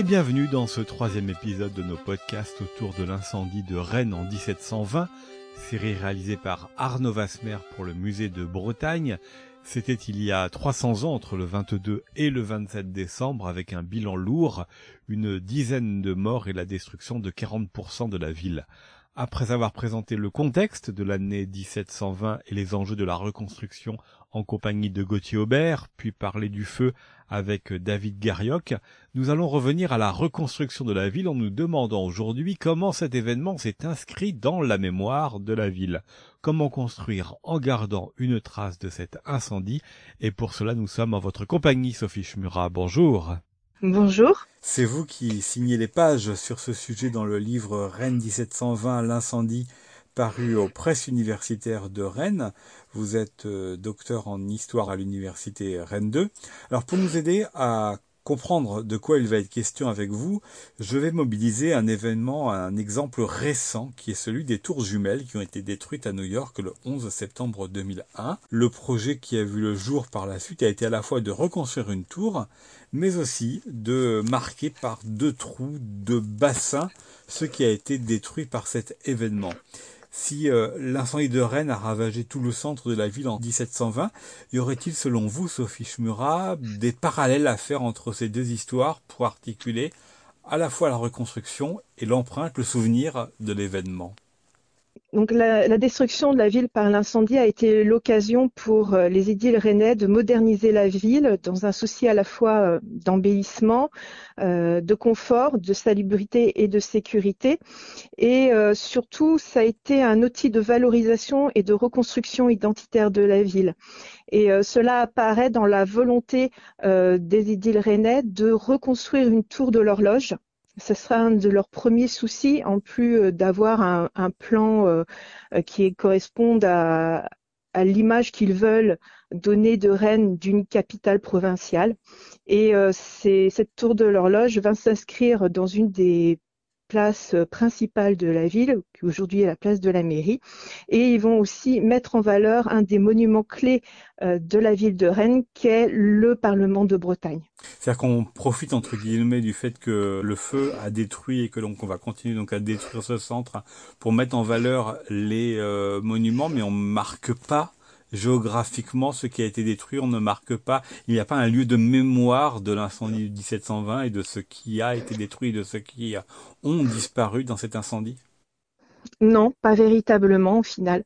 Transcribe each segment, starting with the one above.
Et bienvenue dans ce troisième épisode de nos podcasts autour de l'incendie de Rennes en 1720, série réalisée par Arnaud Vasmer pour le musée de Bretagne. C'était il y a 300 ans entre le 22 et le 27 décembre avec un bilan lourd, une dizaine de morts et la destruction de 40% de la ville. Après avoir présenté le contexte de l'année 1720 et les enjeux de la reconstruction en compagnie de Gauthier Aubert, puis parler du feu avec David Garioc, nous allons revenir à la reconstruction de la ville en nous demandant aujourd'hui comment cet événement s'est inscrit dans la mémoire de la ville. Comment construire en gardant une trace de cet incendie et pour cela nous sommes en votre compagnie Sophie Schmurat. Bonjour. Bonjour. C'est vous qui signez les pages sur ce sujet dans le livre Rennes 1720, l'incendie, paru aux presses universitaires de Rennes. Vous êtes euh, docteur en histoire à l'université Rennes 2. Alors pour nous aider à comprendre de quoi il va être question avec vous, je vais mobiliser un événement, un exemple récent qui est celui des tours jumelles qui ont été détruites à New York le 11 septembre 2001. Le projet qui a vu le jour par la suite a été à la fois de reconstruire une tour, mais aussi de marquer par deux trous, deux bassins, ce qui a été détruit par cet événement. Si euh, l'incendie de Rennes a ravagé tout le centre de la ville en 1720, y aurait-il selon vous, Sophie Schmurat, des parallèles à faire entre ces deux histoires pour articuler à la fois la reconstruction et l'empreinte, le souvenir de l'événement? Donc la, destruction de la ville par l'incendie a été l'occasion pour euh, les édiles rennais de moderniser la ville dans un souci à la fois euh, d'embellissement, euh, de confort, de salubrité et de sécurité. Et surtout, ça a été un outil de valorisation et de reconstruction identitaire de la ville. Et cela apparaît dans la volonté des édiles rennais de reconstruire une tour de l'horloge ce sera un de leurs premiers soucis, en plus euh, d'avoir un, plan euh, euh, qui corresponde à, l'image qu'ils veulent donner de Rennes d'une capitale provinciale. Et cette tour de l'horloge va s'inscrire dans une des place euh, principale de la ville, qui aujourd'hui est la place de la mairie. Et ils vont aussi mettre en valeur un des monuments clés euh, de la ville de Rennes, qui est le Parlement de Bretagne. C'est-à-dire qu'on profite entre guillemets du fait que le feu a détruit et que donc on va continuer donc à détruire ce centre pour mettre en valeur les euh, monuments, mais on marque pas géographiquement ce qui a été détruit, on ne marque pas, il n'y a pas un lieu de mémoire de l'incendie de 1720 et de ce qui a été détruit, de ce qui ont disparu dans cet incendie? Non, pas véritablement au final.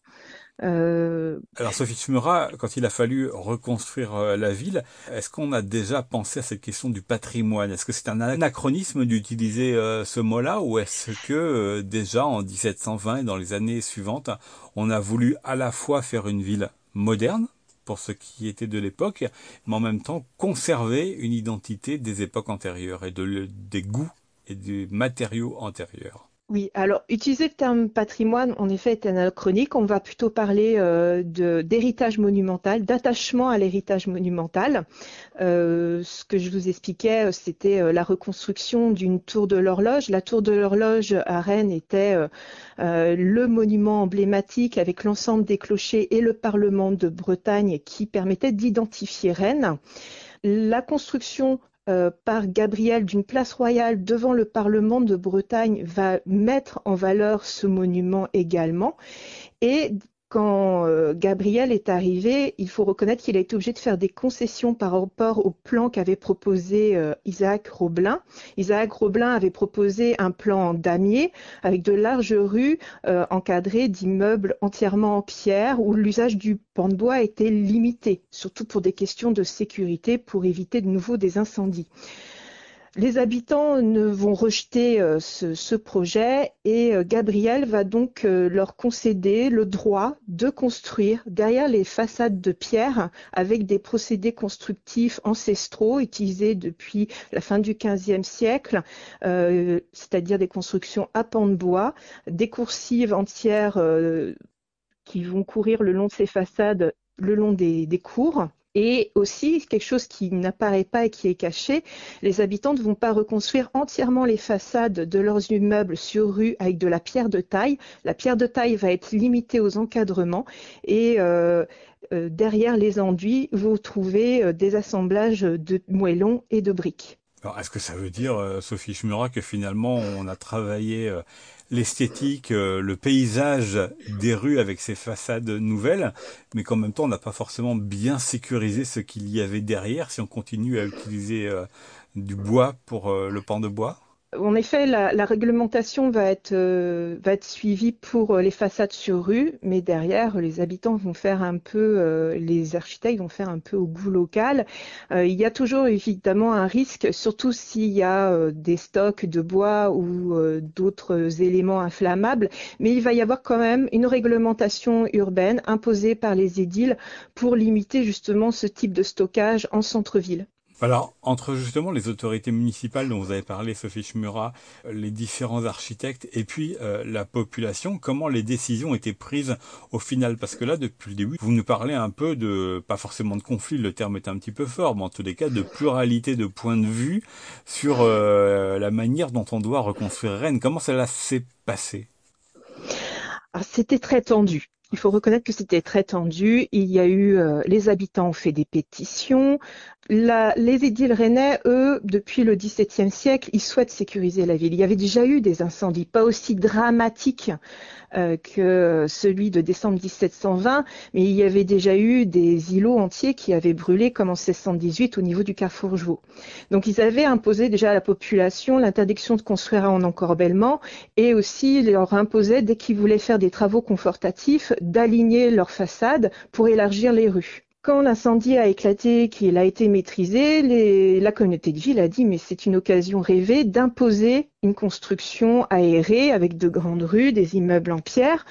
Euh, Alors Sophie Schmura, quand il a fallu reconstruire euh, la ville, est-ce qu'on a déjà pensé à cette question du patrimoine? Est-ce que c'est un anachronisme d'utiliser euh, ce mot-là ou est-ce que déjà en 1720 et dans les années suivantes, on a voulu à la fois faire une ville? Moderne pour ce qui était de l'époque, mais en même temps conserver une identité des époques antérieures et de, des goûts et des matériaux antérieurs. Oui, alors utiliser le terme patrimoine, en effet, est anachronique. On va plutôt parler euh, d'héritage monumental, d'attachement à l'héritage monumental. Euh, ce que je vous expliquais, euh, c'était la reconstruction d'une tour de l'horloge. La tour de l'horloge à Rennes était le monument emblématique avec l'ensemble des clochers et le Parlement de Bretagne qui permettait d'identifier Rennes. La construction par Gabriel d'une place royale devant le Parlement de Bretagne va mettre en valeur ce monument également. Et quand euh, Gabriel est arrivé, il faut reconnaître qu'il a été obligé de faire des concessions par rapport au plan qu'avait proposé euh, Isaac Roblin. Isaac Roblin avait proposé un plan damier avec de larges rues euh, encadrées d'immeubles entièrement en pierre où l'usage du pan de bois était limité, surtout pour des questions de sécurité pour éviter de nouveau des incendies. Les habitants ne vont rejeter euh, ce, projet et euh, Gabriel va donc euh, leur concéder le droit de construire derrière les façades de pierre avec des procédés constructifs ancestraux utilisés depuis la fin du XVe siècle, c'est-à-dire des constructions à pans de bois, des coursives entières qui vont courir le long de ces façades le long des cours et aussi, quelque chose qui n'apparaît pas et qui est caché, les habitants ne vont pas reconstruire entièrement les façades de leurs immeubles sur rue avec de la pierre de taille. La pierre de taille va être limitée aux encadrements et euh, euh, derrière les enduits, vous trouvez euh, des assemblages de moellons et de briques. Alors, est-ce que ça veut dire, euh, Sophie Schmura, que finalement on a travaillé euh, l'esthétique, euh, le paysage des rues avec ces façades nouvelles, mais qu'en même temps on n'a pas forcément bien sécurisé ce qu'il y avait derrière si on continue à utiliser du bois pour le pan de bois? En effet, la, réglementation va être, euh, suivie pour euh, les façades sur rue, mais derrière, les habitants vont faire un peu, euh, les architectes vont faire un peu au goût local. il y a toujours évidemment un risque, surtout s'il y a des stocks de bois ou d'autres éléments inflammables, mais il va y avoir quand même une réglementation urbaine imposée par les édiles pour limiter justement ce type de stockage en centre-ville. Alors, entre justement les autorités municipales dont vous avez parlé, Sophie Schmura, les différents architectes et puis euh, la population, comment les décisions étaient prises au final? Parce que là, depuis le début, vous nous parlez un peu de, pas forcément de conflit, le terme est un petit peu fort, mais en tous les cas de pluralité de points de vue sur euh, la manière dont on doit reconstruire Rennes. Comment cela s'est passé? Ah, C'était très tendu. Il faut reconnaître que c'était très tendu. Il y a eu, euh, les habitants ont fait des pétitions. Les édiles rennais, eux, depuis le XVIIe siècle, ils souhaitent sécuriser la ville. Il y avait déjà eu des incendies, pas aussi dramatiques euh, que celui de décembre 1720, mais il y avait déjà eu des îlots entiers qui avaient brûlé, comme en 1618 au niveau du carrefour Jouot. Donc ils avaient imposé déjà à la population l'interdiction de construire en encorbellement et aussi leur imposaient, dès qu'ils voulaient faire des travaux confortatifs, d'aligner leurs façades pour élargir les rues. Quand l'incendie a éclaté, qu'il a été maîtrisé, la communauté de ville a dit mais c'est une occasion rêvée d'imposer une construction aérée avec de grandes rues, des immeubles en pierre.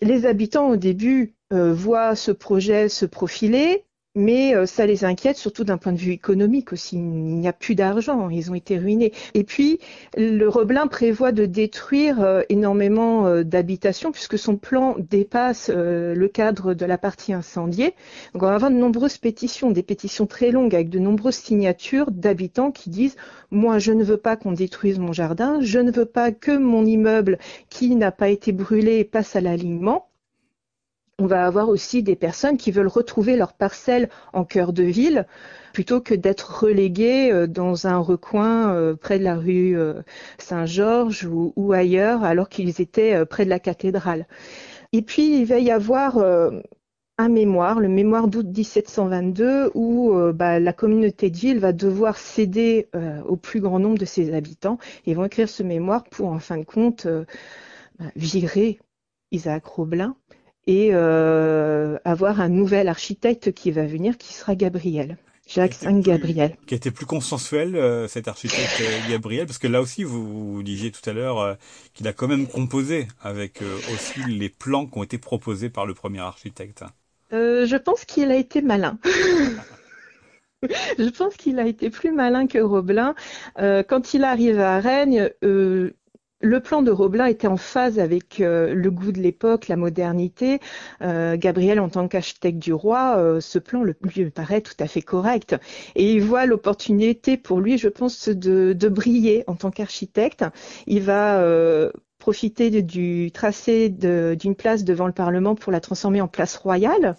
Les habitants au début euh, voient ce projet se profiler, mais euh, ça les inquiète surtout d'un point de vue économique aussi. Il n'y a plus d'argent, ils ont été ruinés. Et puis, le Roblin prévoit de détruire euh, énormément euh, d'habitations puisque son plan dépasse le cadre de la partie incendiée. Donc, on va avoir de nombreuses pétitions, des pétitions très longues avec de nombreuses signatures d'habitants qui disent moi, je ne veux pas qu'on détruise mon jardin, je ne veux pas que mon immeuble qui n'a pas été brûlé passe à l'alignement on va avoir aussi des personnes qui veulent retrouver leur parcelle en cœur de ville plutôt que d'être reléguées euh, dans un recoin euh, près de la rue euh, Saint-Georges ou, ailleurs alors qu'ils étaient près de la cathédrale. Et puis il va y avoir un mémoire, le mémoire d'août 1722, où bah, la communauté de ville va devoir céder au plus grand nombre de ses habitants. Ils vont écrire ce mémoire pour, en fin de compte, bah, virer Isaac Roblin et euh, avoir un nouvel architecte qui va venir, qui sera Gabriel. Jacques V Gabriel. Qui était plus consensuel, euh, cet architecte euh, Gabriel, parce que là aussi, vous, vous disiez tout à l'heure qu'il a quand même composé avec aussi les plans qui ont été proposés par le premier architecte. je pense qu'il a été malin. je pense qu'il a été plus malin que Roblin. quand il arrive à Rennes, le plan de Roblin était en phase avec euh, le goût de l'époque, la modernité. Euh, Gabriel, en tant qu'architecte du roi, euh, ce plan lui paraît tout à fait correct. Et il voit l'opportunité pour lui, je pense, de, briller en tant qu'architecte. Il va profiter du tracé d'une place devant le Parlement pour la transformer en place royale.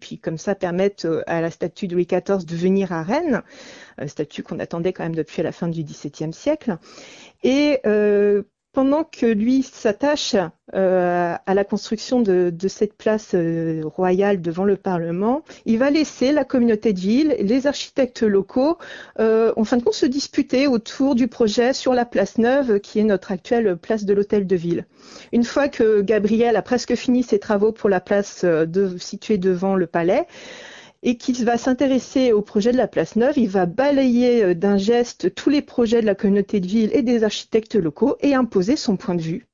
Puis comme ça permettre à la statue de Louis XIV de venir à Rennes, statue qu'on attendait quand même depuis la fin du XVIIe siècle. Et euh, pendant que lui s'attache euh, à la construction de, cette place euh, royale devant le Parlement, il va laisser la communauté de ville, les architectes locaux, en fin de compte, se disputer autour du projet sur la place neuve, qui est notre actuelle place de l'hôtel de ville. Une fois que Gabriel a presque fini ses travaux pour la place située devant le palais, et qu'il va s'intéresser au projet de la place neuve. Il va balayer euh, d'un geste tous les projets de la communauté de ville et des architectes locaux et imposer son point de vue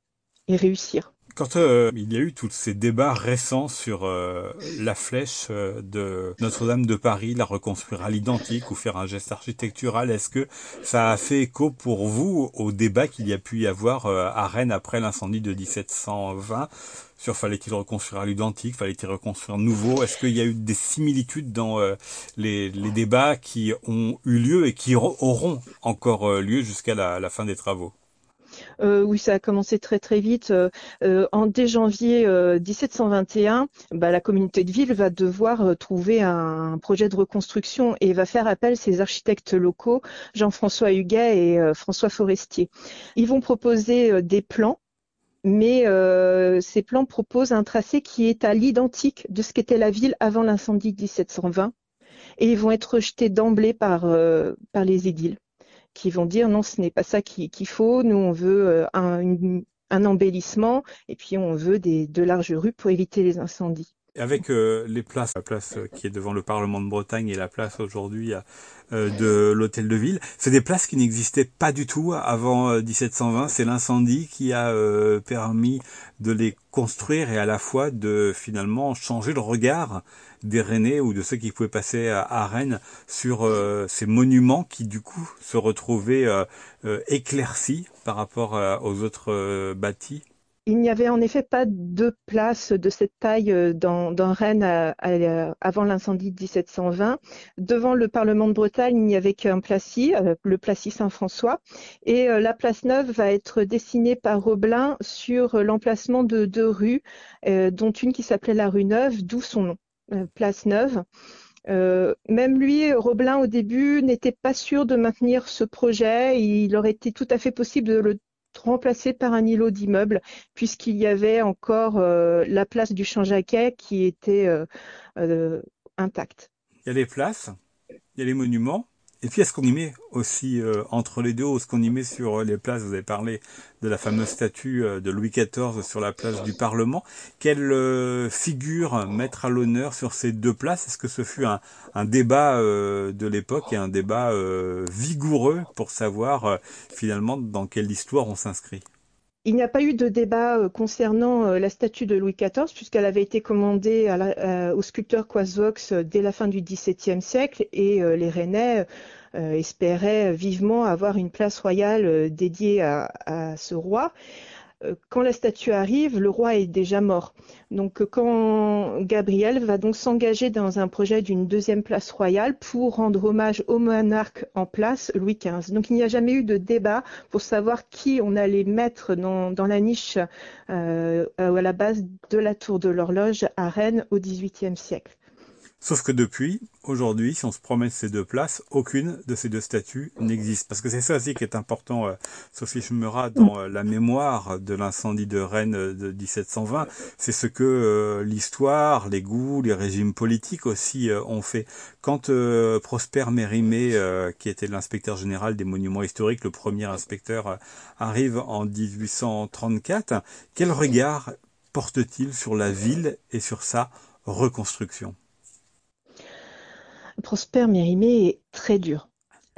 et réussir. Quand euh, il y a eu tous ces débats récents sur euh, la flèche de Notre-Dame de Paris, la reconstruire à l'identique ou faire un geste architectural, est-ce que ça a fait écho pour vous au débat qu'il y a pu y avoir à Rennes après l'incendie de 1720 sur fallait-il reconstruire à l'identique, fallait-il reconstruire nouveau. Est-ce qu'il y a eu des similitudes dans euh, les, débats qui ont eu lieu et qui auront encore euh, lieu jusqu'à la, fin des travaux? Euh, oui, ça a commencé très très vite. Euh, en dès janvier 1721, bah, la communauté de ville va devoir trouver un, projet de reconstruction et va faire appel à ses architectes locaux, Jean-François Huguet et François Forestier. Ils vont proposer des plans mais ces plans proposent un tracé qui est à l'identique de ce qu'était la ville avant l'incendie de 1720 et ils vont être rejetés d'emblée par, par les édiles qui vont dire non, ce n'est pas ça qu'il faut, nous on veut euh, un, embellissement et puis on veut de larges rues pour éviter les incendies. Avec euh, les places, la place euh, qui est devant le Parlement de Bretagne et la place aujourd'hui de l'hôtel de ville, c'est des places qui n'existaient pas du tout avant 1720. C'est l'incendie qui a permis de les construire et à la fois de finalement changer le regard des Rennais ou de ceux qui pouvaient passer à, Rennes sur euh, ces monuments qui du coup se retrouvaient euh, euh, éclaircis par rapport aux autres bâtis il n'y avait en effet pas de place de cette taille dans, Rennes avant l'incendie de 1720. Devant le Parlement de Bretagne, il n'y avait qu'un placis, le placis Saint-François. Et la place neuve va être dessinée par Roblin sur l'emplacement de deux rues, dont une qui s'appelait la rue Neuve, d'où son nom. Euh, place Neuve. Euh, même lui, Roblin, au début, n'était pas sûr de maintenir ce projet. Il aurait été tout à fait possible de le remplacer par un îlot d'immeubles, puisqu'il y avait encore euh, la place du Champ-Jacquet qui était intacte. Il y a les places, il y a les monuments, et puis, est-ce qu'on y met aussi euh, entre les deux, est-ce qu'on y met sur euh, les places Vous avez parlé de la fameuse statue euh, de Louis XIV sur la place du Parlement. Quelle figure mettre à l'honneur sur ces deux places? Est-ce que ce fut un, un débat de l'époque et un débat vigoureux pour savoir finalement dans quelle histoire on s'inscrit? Il n'y a pas eu de débat concernant la statue de Louis XIV puisqu'elle avait été commandée au sculpteur Quasvox dès la fin du XVIIe siècle et les Rennais euh, espérait vivement avoir une place royale euh, dédiée à, ce roi. euh, quand la statue arrive, le roi est déjà mort. Donc quand Gabriel va donc s'engager dans un projet d'une deuxième place royale pour rendre hommage au monarque en place, Louis XV. Donc il n'y a jamais eu de débat pour savoir qui on allait mettre dans, la niche à la base de la tour de l'horloge à Rennes au XVIIIe siècle. Sauf que depuis, aujourd'hui, si on se promène ces deux places, aucune de ces deux statues n'existe. Parce que c'est ça aussi qui est important, euh, Sophie dans euh, la mémoire de l'incendie de Rennes euh, de 1720. C'est ce que l'histoire, les goûts, les régimes politiques aussi ont fait. Quand Prosper Mérimée, qui était l'inspecteur général des monuments historiques, le premier inspecteur, arrive en 1834, quel regard porte-t-il sur la ville et sur sa reconstruction? Prosper Mérimée est très dur.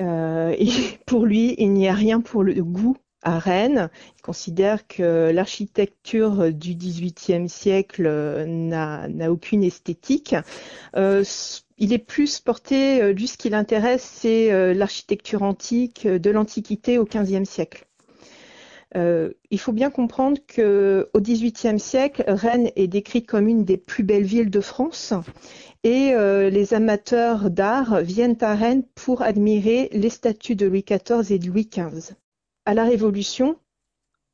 Euh, pour lui, il n'y a rien pour le goût à Rennes. Il considère que l'architecture du XVIIIe siècle n'a aucune esthétique. Euh, il est plus porté, lui ce qui l'intéresse, c'est l'architecture antique de l'Antiquité au XVe siècle. il faut bien comprendre que au XVIIIe siècle, Rennes est décrite comme une des plus belles villes de France et euh, les amateurs d'art viennent à Rennes pour admirer les statues de Louis XIV et de Louis XV. À la Révolution,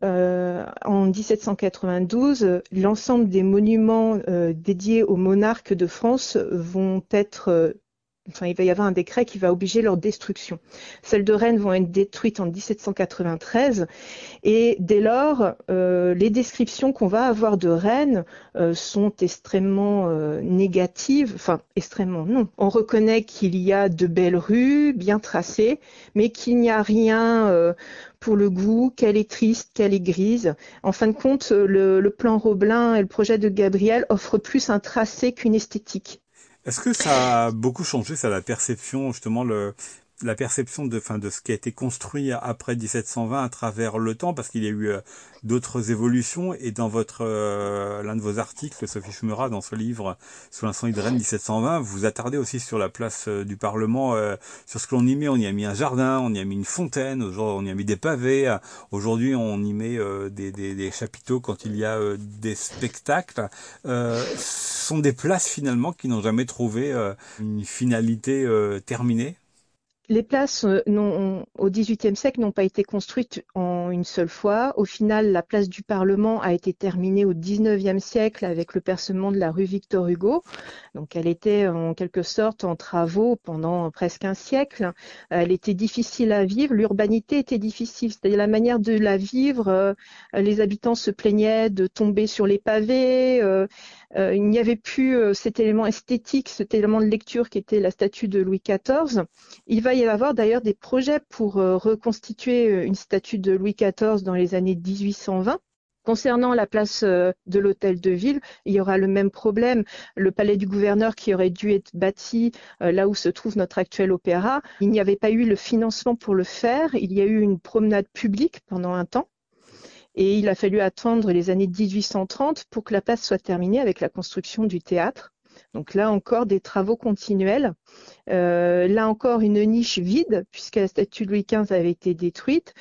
euh, en 1792, l'ensemble des monuments euh, dédiés aux monarques de France vont être Enfin, il va y avoir un décret qui va obliger leur destruction. Celles de Rennes vont être détruites en 1793 et dès lors, euh, les descriptions qu'on va avoir de Rennes euh, sont extrêmement euh, négatives. Enfin, extrêmement non. On reconnaît qu'il y a de belles rues bien tracées, mais qu'il n'y a rien pour le goût, qu'elle est triste, qu'elle est grise. En fin de compte, le, le plan Roblin et le projet de Gabriel offrent plus un tracé qu'une esthétique. Est-ce que ça a beaucoup changé, ça, la perception, justement, le, la perception de, fin, de ce qui a été construit après 1720 à travers le temps, parce qu'il y a eu euh, d'autres évolutions, et dans votre euh, l'un de vos articles, Sophie Schumera, dans ce livre Sous l'incendie de Rennes 1720, vous attardez aussi sur la place euh, du Parlement, sur ce que l'on y met. On y a mis un jardin, on y a mis une fontaine, on y a mis des pavés. Aujourd'hui, on y met des, des, chapiteaux quand il y a des spectacles sont des places finalement qui n'ont jamais trouvé une finalité terminée Les places euh, au XVIIIe siècle n'ont pas été construites en une seule fois. Au final, la place du Parlement a été terminée au XIXe siècle avec le percement de la rue Victor Hugo. Donc, elle était en quelque sorte en travaux pendant presque un siècle. Elle était difficile à vivre. L'urbanité était difficile, c'est-à-dire la manière de la vivre. Euh, les habitants se plaignaient de tomber sur les pavés. Euh, il n'y avait plus cet élément esthétique, cet élément de lecture qui était la statue de Louis XIV. Il va avoir d'ailleurs des projets pour euh, reconstituer euh, une statue de Louis XIV dans les années 1820. Concernant la place euh, de l'hôtel de ville, il y aura le même problème. Le palais du gouverneur qui aurait dû être bâti là où se trouve notre actuel opéra, il n'y avait pas eu le financement pour le faire. Il y a eu une promenade publique pendant un temps. Et il a fallu attendre les années 1830 pour que la place soit terminée avec la construction du théâtre. Donc là encore, des travaux continuels. Euh, là encore, une niche vide, puisque la statue de Louis XV avait été détruite.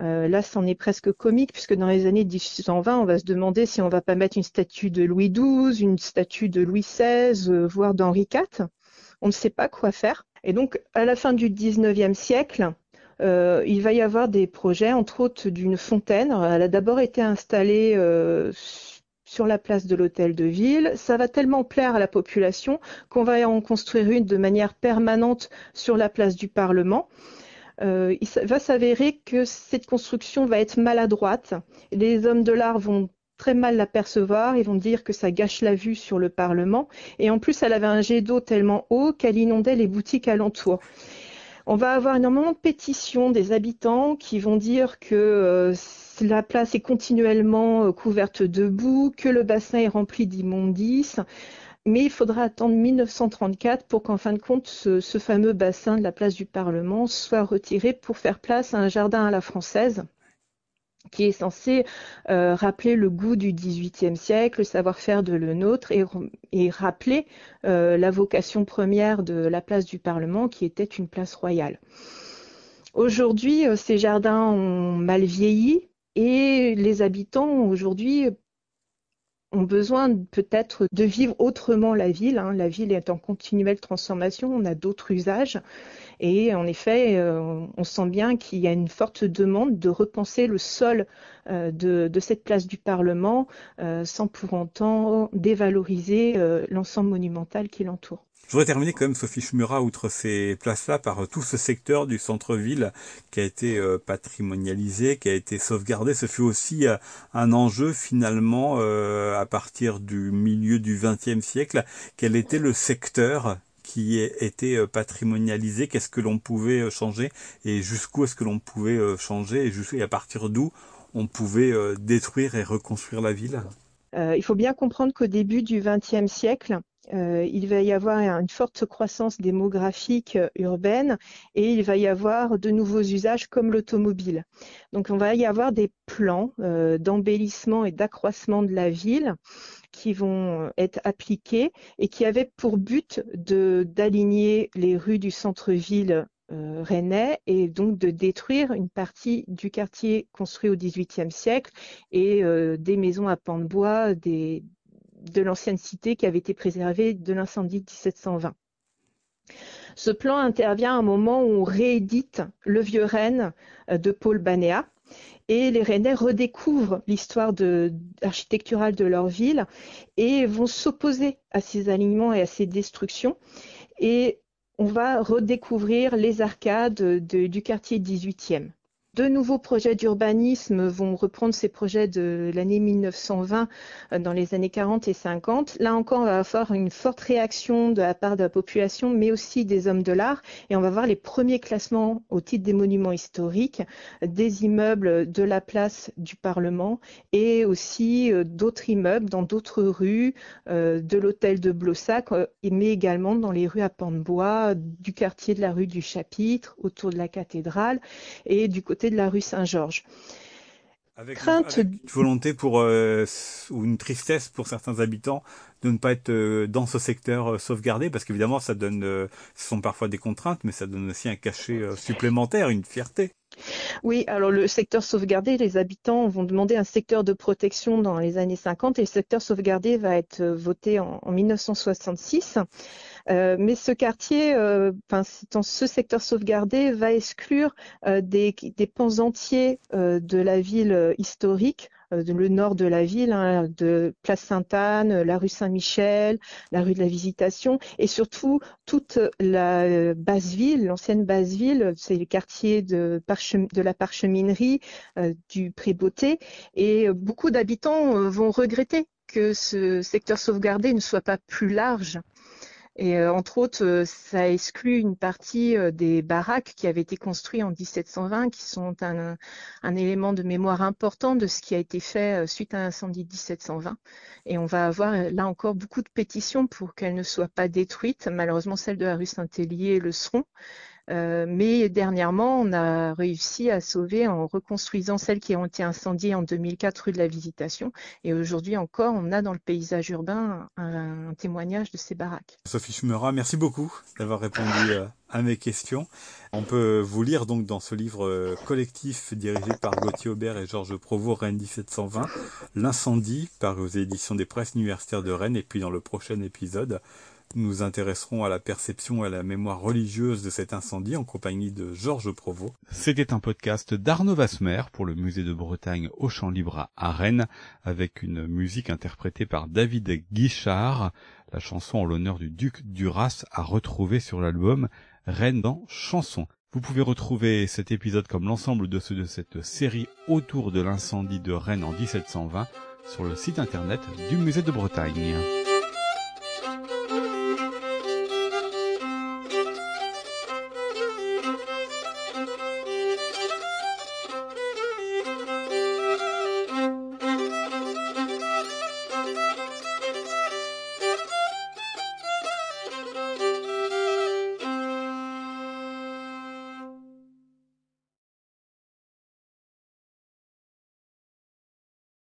Euh, là, c'en est presque comique, puisque dans les années 1820, on va se demander si on va pas mettre une statue de Louis XII, une statue de Louis XVI, euh, voire d'Henri IV. On ne sait pas quoi faire. Et donc, à la fin du XIXe siècle, il va y avoir des projets, entre autres d'une fontaine. Elle a d'abord été installée sur la place de l'hôtel de ville. Ça va tellement plaire à la population qu'on va en construire une de manière permanente sur la place du Parlement. Euh, il va s'avérer que cette construction va être maladroite. Les hommes de l'art vont très mal l'apercevoir, ils vont dire que ça gâche la vue sur le Parlement. Et en plus, elle avait un jet d'eau tellement haut qu'elle inondait les boutiques alentours. On va avoir énormément de pétitions des habitants qui vont dire que euh, la place est continuellement euh, couverte de boue, que le bassin est rempli d'immondices. Mais il faudra attendre 1934 pour qu'en fin de compte, ce, fameux bassin de la place du Parlement soit retiré pour faire place à un jardin à la française qui est censé euh, rappeler le goût du XVIIIe siècle, le savoir-faire de le nôtre et, et rappeler euh, la vocation première de la place du Parlement qui était une place royale. Aujourd'hui, ces jardins ont mal vieilli, et les habitants aujourd'hui ont besoin peut-être de vivre autrement la ville. Hein. La ville est en continuelle transformation, on a d'autres usages. Et en effet, euh, on sent bien qu'il y a une forte demande de repenser le sol euh, de, cette place du Parlement euh, sans pour autant dévaloriser l'ensemble monumental qui l'entoure. Je voudrais terminer quand même, Sophie Schmura, outre ces places-là, par euh, tout ce secteur du centre-ville qui a été euh, patrimonialisé, qui a été sauvegardé. Ce fut aussi euh, un enjeu finalement à partir du milieu du XXe siècle. Quel était le secteur qui était patrimonialisé? Qu'est-ce que l'on pouvait changer? Et jusqu'où est-ce que l'on pouvait changer? Et, à partir d'où on pouvait détruire et reconstruire la ville? Il faut bien comprendre qu'au début du XXe siècle, euh, il va y avoir une forte croissance démographique euh, urbaine et il va y avoir de nouveaux usages comme l'automobile. Donc on va y avoir des plans euh, d'embellissement et d'accroissement de la ville qui vont être appliqués et qui avaient pour but d'aligner les rues du centre-ville rennais et donc de détruire une partie du quartier construit au XVIIIe siècle et des maisons à pans de bois, des, de l'ancienne cité qui avait été préservée de l'incendie de 1720. Ce plan intervient à un moment où on réédite le vieux Rennes euh, de Paul Banéa et les Rennais redécouvrent l'histoire architecturale de leur ville et vont s'opposer à ces alignements et à ces destructions. Et on va redécouvrir les arcades du quartier 18e. De nouveaux projets d'urbanisme vont reprendre ces projets de l'année 1920 euh, dans les années 40 et 50. Là encore, on va avoir une forte réaction de la part de la population, mais aussi des hommes de l'art. Et on va voir les premiers classements au titre des monuments historiques des immeubles de la place du Parlement et aussi euh, d'autres immeubles dans d'autres rues, euh, de l'hôtel de Blossac, mais également dans les rues à pans de bois, du quartier de la rue du Chapitre, autour de la cathédrale et du côté de la rue Saint-Georges. Avec, Crainte... une volonté pour euh, ou une tristesse pour certains habitants de ne pas être euh, dans ce secteur euh, sauvegardé parce qu'évidemment ça donne ce sont parfois des contraintes mais ça donne aussi un cachet supplémentaire une fierté. Oui, alors le secteur sauvegardé, les habitants vont demander un secteur de protection dans les années 50 et le secteur sauvegardé va être voté en, en 1966. Mais ce quartier, enfin, dans ce secteur sauvegardé, va exclure des, des pans entiers de la ville historique euh, le nord de la ville, hein, de Place Sainte-Anne, la rue Saint-Michel, la rue de la Visitation, et surtout toute la euh, basse ville, l'ancienne basse ville, c'est les quartiers de, de la parcheminerie, euh, du Prébeauté, et beaucoup d'habitants vont regretter que ce secteur sauvegardé ne soit pas plus large. Et euh, entre autres, euh, ça exclut une partie euh, des baraques qui avaient été construites en 1720, qui sont un, un, élément de mémoire important de ce qui a été fait suite à l'incendie de 1720. Et on va avoir là encore beaucoup de pétitions pour qu'elles ne soient pas détruites. Malheureusement, celles de la rue Saint-Hélier le seront. Euh, mais dernièrement, on a réussi à sauver en reconstruisant celles qui ont été incendiées en 2004 rue de la Visitation. Et aujourd'hui encore, on a dans le paysage urbain un, témoignage de ces baraques. Sophie Schumera, merci beaucoup d'avoir répondu euh, à mes questions. On peut vous lire donc dans ce livre euh, collectif dirigé par Gauthier Aubert et Georges Provost, Rennes 1720, L'incendie, par aux éditions des presses universitaires de Rennes. Et puis dans le prochain épisode, nous intéresserons à la perception et à la mémoire religieuse de cet incendie en compagnie de Georges Provost. C'était un podcast d'Arnaud Vasmer pour le musée de Bretagne au Champ Libre à Rennes avec une musique interprétée par David Guichard, la chanson en l'honneur du duc Duras à retrouver sur l'album Rennes dans chanson. Vous pouvez retrouver cet épisode comme l'ensemble de ceux de cette série autour de l'incendie de Rennes en 1720 sur le site internet du musée de Bretagne.